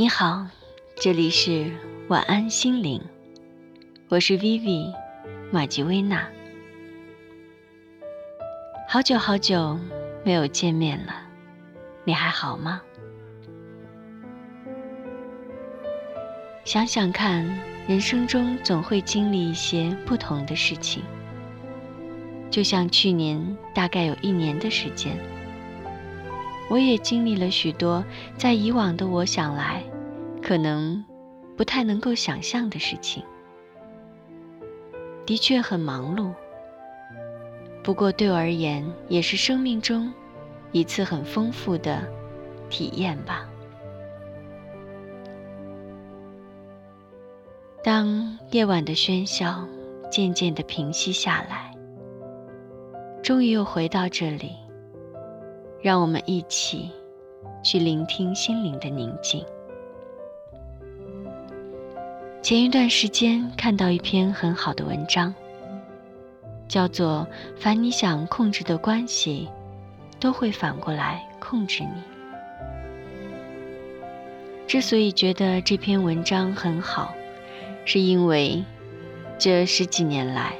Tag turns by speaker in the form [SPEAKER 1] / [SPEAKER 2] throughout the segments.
[SPEAKER 1] 你好，这里是晚安心灵，我是 Vivi 马吉薇娜。好久好久没有见面了，你还好吗？想想看，人生中总会经历一些不同的事情，就像去年大概有一年的时间。我也经历了许多在以往的我想来，可能不太能够想象的事情。的确很忙碌，不过对我而言，也是生命中一次很丰富的体验吧。当夜晚的喧嚣渐渐的平息下来，终于又回到这里。让我们一起去聆听心灵的宁静。前一段时间看到一篇很好的文章，叫做《凡你想控制的关系，都会反过来控制你》。之所以觉得这篇文章很好，是因为这十几年来，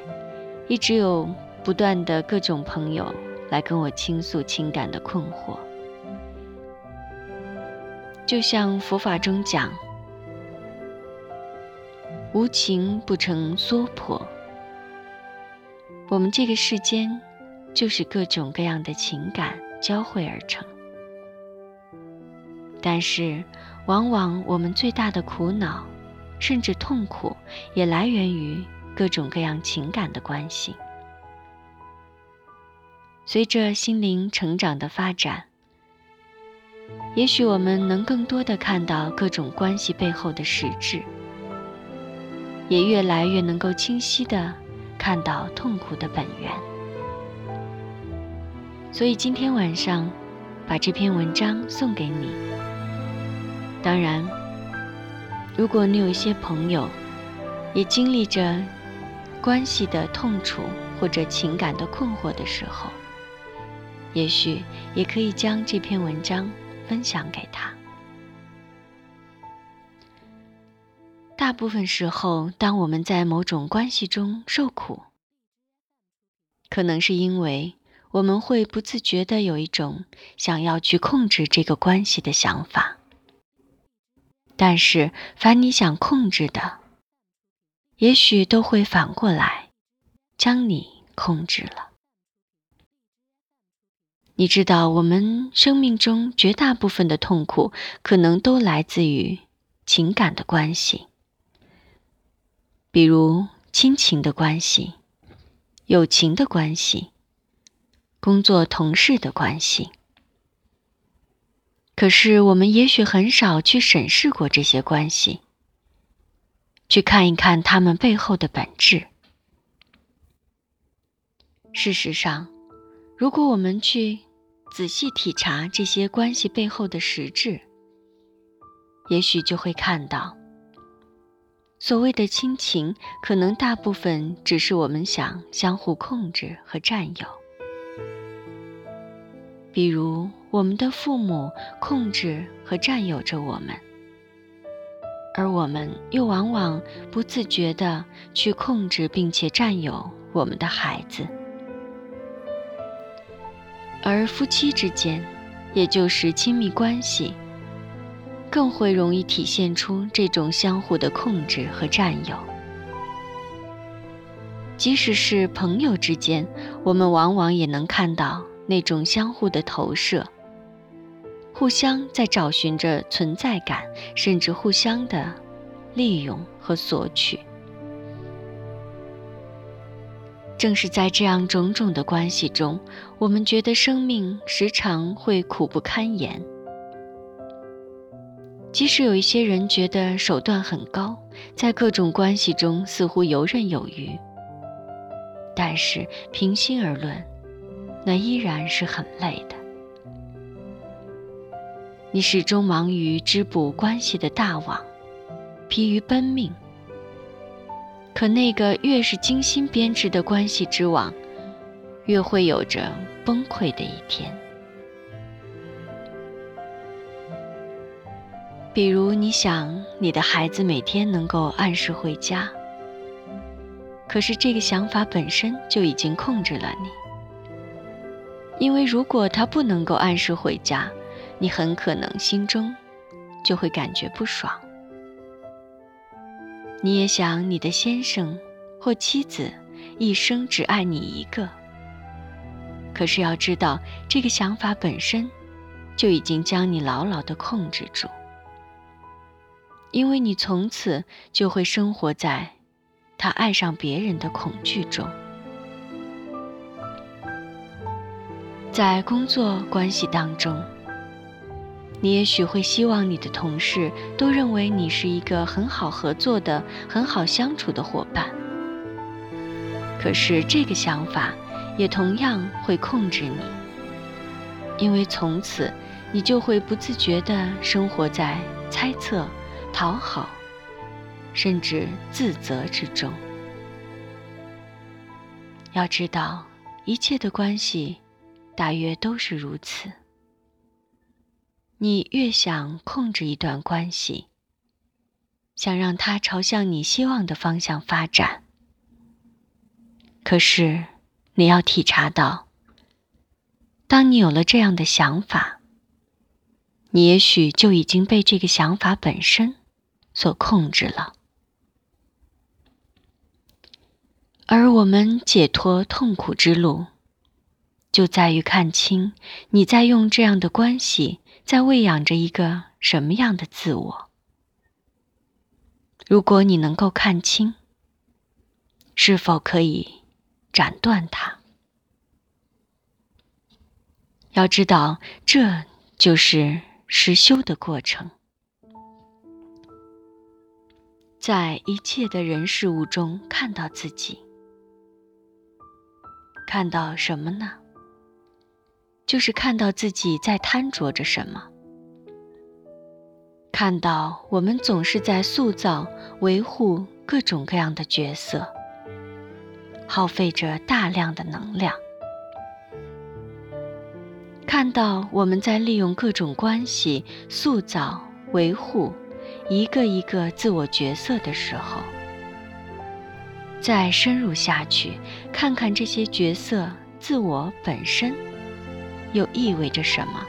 [SPEAKER 1] 一直有不断的各种朋友。来跟我倾诉情感的困惑，就像佛法中讲：“无情不成娑婆。”我们这个世间就是各种各样的情感交汇而成，但是往往我们最大的苦恼，甚至痛苦，也来源于各种各样情感的关系。随着心灵成长的发展，也许我们能更多的看到各种关系背后的实质，也越来越能够清晰的看到痛苦的本源。所以今天晚上，把这篇文章送给你。当然，如果你有一些朋友，也经历着关系的痛楚或者情感的困惑的时候，也许也可以将这篇文章分享给他。大部分时候，当我们在某种关系中受苦，可能是因为我们会不自觉的有一种想要去控制这个关系的想法。但是，凡你想控制的，也许都会反过来将你控制了。你知道，我们生命中绝大部分的痛苦，可能都来自于情感的关系，比如亲情的关系、友情的关系、工作同事的关系。可是，我们也许很少去审视过这些关系，去看一看他们背后的本质。事实上，如果我们去，仔细体察这些关系背后的实质，也许就会看到，所谓的亲情，可能大部分只是我们想相互控制和占有。比如，我们的父母控制和占有着我们，而我们又往往不自觉地去控制并且占有我们的孩子。而夫妻之间，也就是亲密关系，更会容易体现出这种相互的控制和占有。即使是朋友之间，我们往往也能看到那种相互的投射，互相在找寻着存在感，甚至互相的利用和索取。正是在这样种种的关系中，我们觉得生命时常会苦不堪言。即使有一些人觉得手段很高，在各种关系中似乎游刃有余，但是平心而论，那依然是很累的。你始终忙于织补关系的大网，疲于奔命。可那个越是精心编织的关系之网，越会有着崩溃的一天。比如，你想你的孩子每天能够按时回家，可是这个想法本身就已经控制了你。因为如果他不能够按时回家，你很可能心中就会感觉不爽。你也想你的先生或妻子一生只爱你一个，可是要知道，这个想法本身就已经将你牢牢的控制住。因为你从此就会生活在他爱上别人的恐惧中，在工作关系当中，你也许会希望你的同事都认为你是一个很好合作的、很好相处的伙伴。可是这个想法也同样会控制你，因为从此你就会不自觉地生活在猜测。讨好，甚至自责之中。要知道，一切的关系大约都是如此。你越想控制一段关系，想让它朝向你希望的方向发展，可是你要体察到，当你有了这样的想法，你也许就已经被这个想法本身。所控制了，而我们解脱痛苦之路，就在于看清你在用这样的关系在喂养着一个什么样的自我。如果你能够看清，是否可以斩断它？要知道，这就是实修的过程。在一切的人事物中看到自己，看到什么呢？就是看到自己在贪着着什么，看到我们总是在塑造、维护各种各样的角色，耗费着大量的能量，看到我们在利用各种关系塑造、维护。一个一个自我角色的时候，再深入下去，看看这些角色自我本身又意味着什么？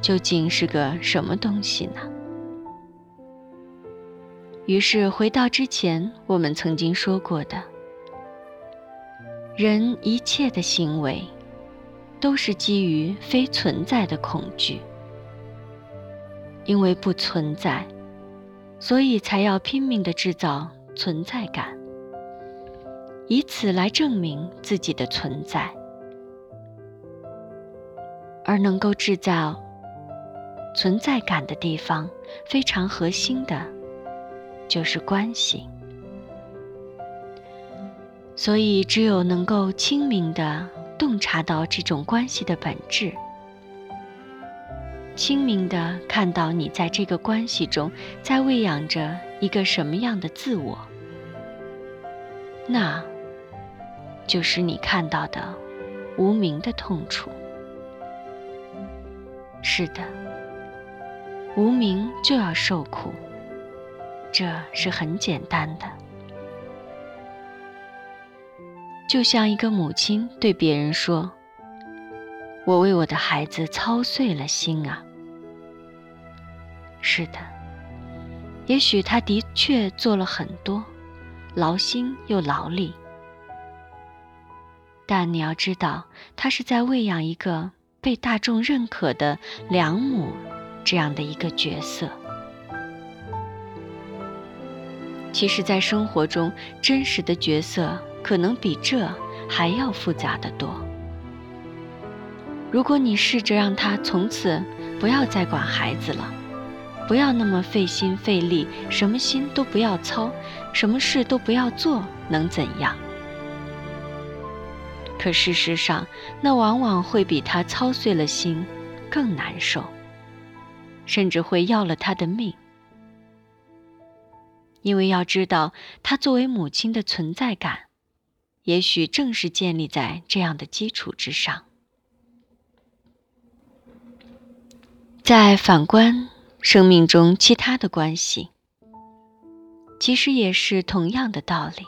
[SPEAKER 1] 究竟是个什么东西呢？于是回到之前我们曾经说过的，人一切的行为都是基于非存在的恐惧。因为不存在，所以才要拼命的制造存在感，以此来证明自己的存在。而能够制造存在感的地方，非常核心的，就是关系。所以，只有能够清明的洞察到这种关系的本质。清明的看到你在这个关系中，在喂养着一个什么样的自我，那，就是你看到的无名的痛楚。是的，无名就要受苦，这是很简单的。就像一个母亲对别人说：“我为我的孩子操碎了心啊。”是的，也许他的确做了很多，劳心又劳力，但你要知道，他是在喂养一个被大众认可的良母这样的一个角色。其实，在生活中，真实的角色可能比这还要复杂的多。如果你试着让他从此不要再管孩子了。不要那么费心费力，什么心都不要操，什么事都不要做，能怎样？可事实上，那往往会比他操碎了心更难受，甚至会要了他的命。因为要知道，他作为母亲的存在感，也许正是建立在这样的基础之上。再反观。生命中其他的关系，其实也是同样的道理。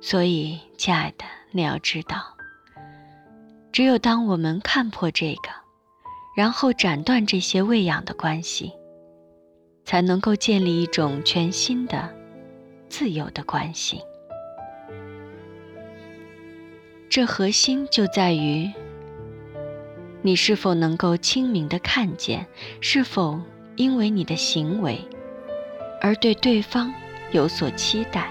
[SPEAKER 1] 所以，亲爱的，你要知道，只有当我们看破这个，然后斩断这些喂养的关系，才能够建立一种全新的、自由的关系。这核心就在于。你是否能够清明的看见？是否因为你的行为而对对方有所期待？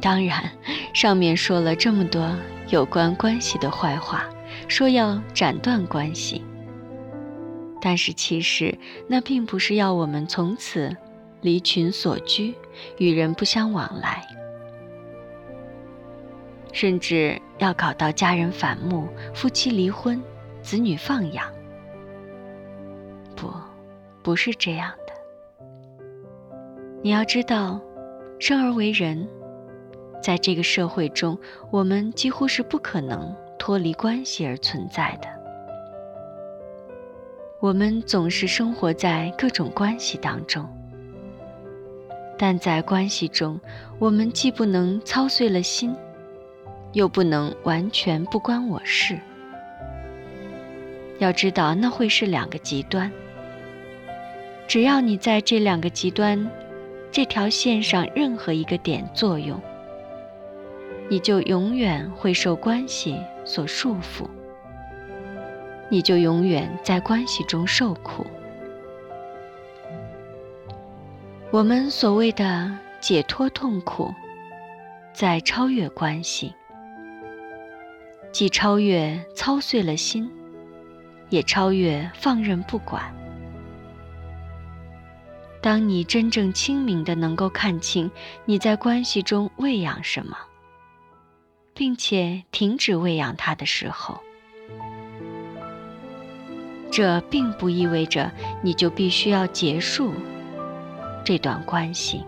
[SPEAKER 1] 当然，上面说了这么多有关关系的坏话，说要斩断关系，但是其实那并不是要我们从此离群所居，与人不相往来。甚至要搞到家人反目、夫妻离婚、子女放养，不，不是这样的。你要知道，生而为人，在这个社会中，我们几乎是不可能脱离关系而存在的。我们总是生活在各种关系当中，但在关系中，我们既不能操碎了心。又不能完全不关我事。要知道，那会是两个极端。只要你在这两个极端这条线上任何一个点作用，你就永远会受关系所束缚，你就永远在关系中受苦。我们所谓的解脱痛苦，在超越关系。既超越操碎了心，也超越放任不管。当你真正清明的能够看清你在关系中喂养什么，并且停止喂养它的时候，这并不意味着你就必须要结束这段关系。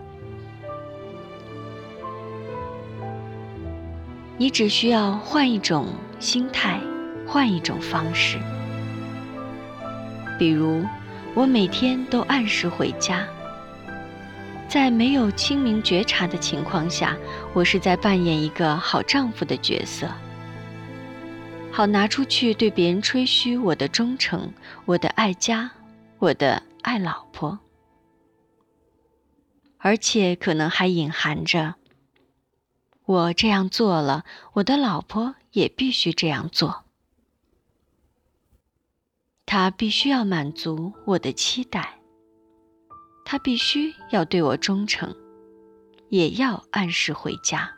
[SPEAKER 1] 你只需要换一种心态，换一种方式。比如，我每天都按时回家。在没有清明觉察的情况下，我是在扮演一个好丈夫的角色，好拿出去对别人吹嘘我的忠诚、我的爱家、我的爱老婆，而且可能还隐含着。我这样做了，我的老婆也必须这样做。她必须要满足我的期待，她必须要对我忠诚，也要按时回家，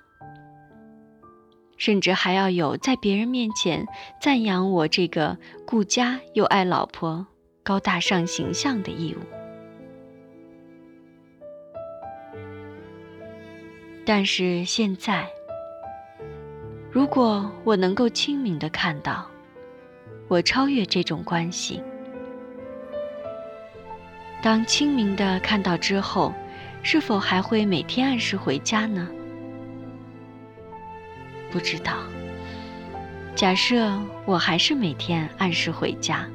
[SPEAKER 1] 甚至还要有在别人面前赞扬我这个顾家又爱老婆、高大上形象的义务。但是现在，如果我能够清明的看到，我超越这种关系。当清明的看到之后，是否还会每天按时回家呢？不知道。假设我还是每天按时回家，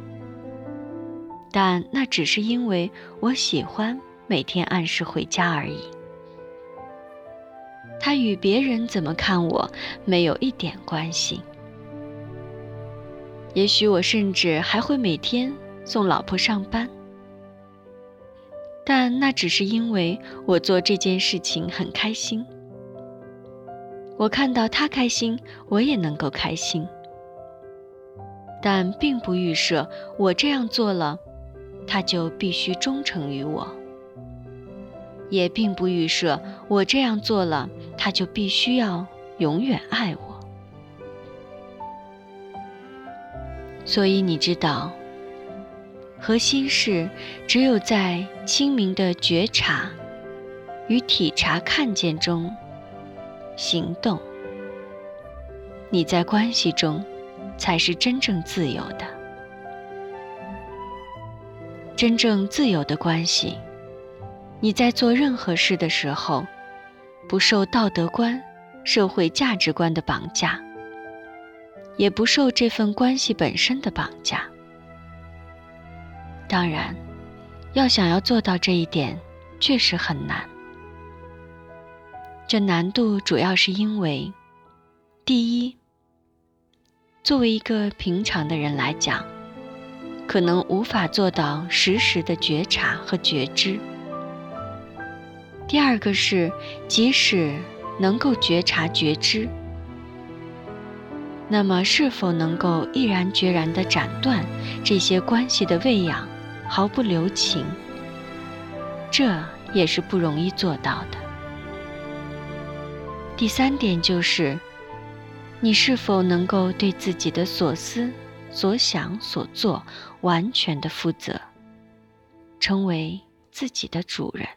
[SPEAKER 1] 但那只是因为我喜欢每天按时回家而已。他与别人怎么看我没有一点关系。也许我甚至还会每天送老婆上班，但那只是因为我做这件事情很开心。我看到他开心，我也能够开心。但并不预设我这样做了，他就必须忠诚于我。也并不预设我这样做了，他就必须要永远爱我。所以你知道，核心是只有在清明的觉察与体察看见中行动，你在关系中才是真正自由的。真正自由的关系。你在做任何事的时候，不受道德观、社会价值观的绑架，也不受这份关系本身的绑架。当然，要想要做到这一点，确实很难。这难度主要是因为，第一，作为一个平常的人来讲，可能无法做到实时的觉察和觉知。第二个是，即使能够觉察觉知，那么是否能够毅然决然地斩断这些关系的喂养，毫不留情，这也是不容易做到的。第三点就是，你是否能够对自己的所思、所想、所做完全的负责，成为自己的主人。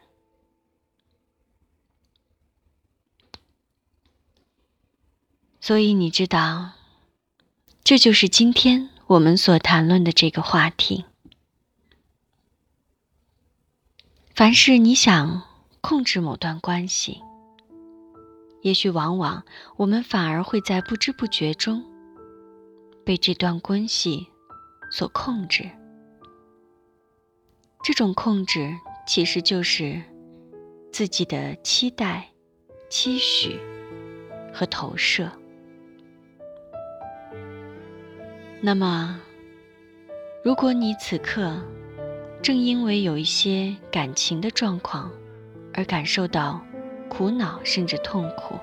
[SPEAKER 1] 所以你知道，这就是今天我们所谈论的这个话题。凡是你想控制某段关系，也许往往我们反而会在不知不觉中被这段关系所控制。这种控制其实就是自己的期待、期许和投射。那么，如果你此刻正因为有一些感情的状况而感受到苦恼甚至痛苦，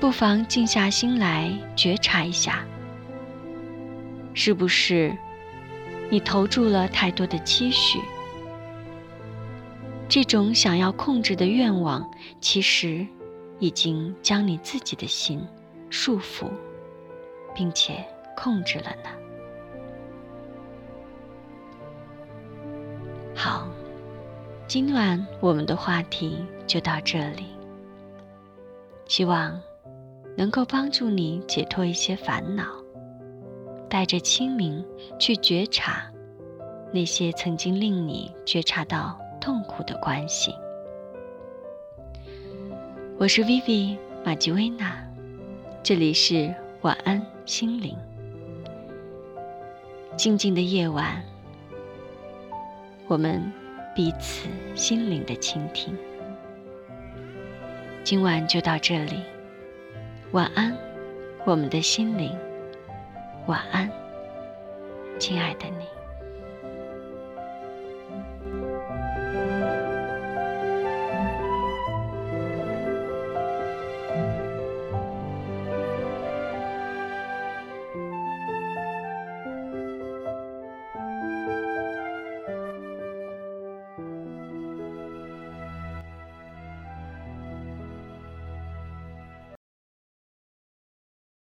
[SPEAKER 1] 不妨静下心来觉察一下，是不是你投注了太多的期许？这种想要控制的愿望，其实已经将你自己的心束缚。并且控制了呢。好，今晚我们的话题就到这里。希望能够帮助你解脱一些烦恼，带着清明去觉察那些曾经令你觉察到痛苦的关系。我是 Vivi 马吉薇娜，这里是晚安。心灵，静静的夜晚，我们彼此心灵的倾听。今晚就到这里，晚安，我们的心灵，晚安，亲爱的你。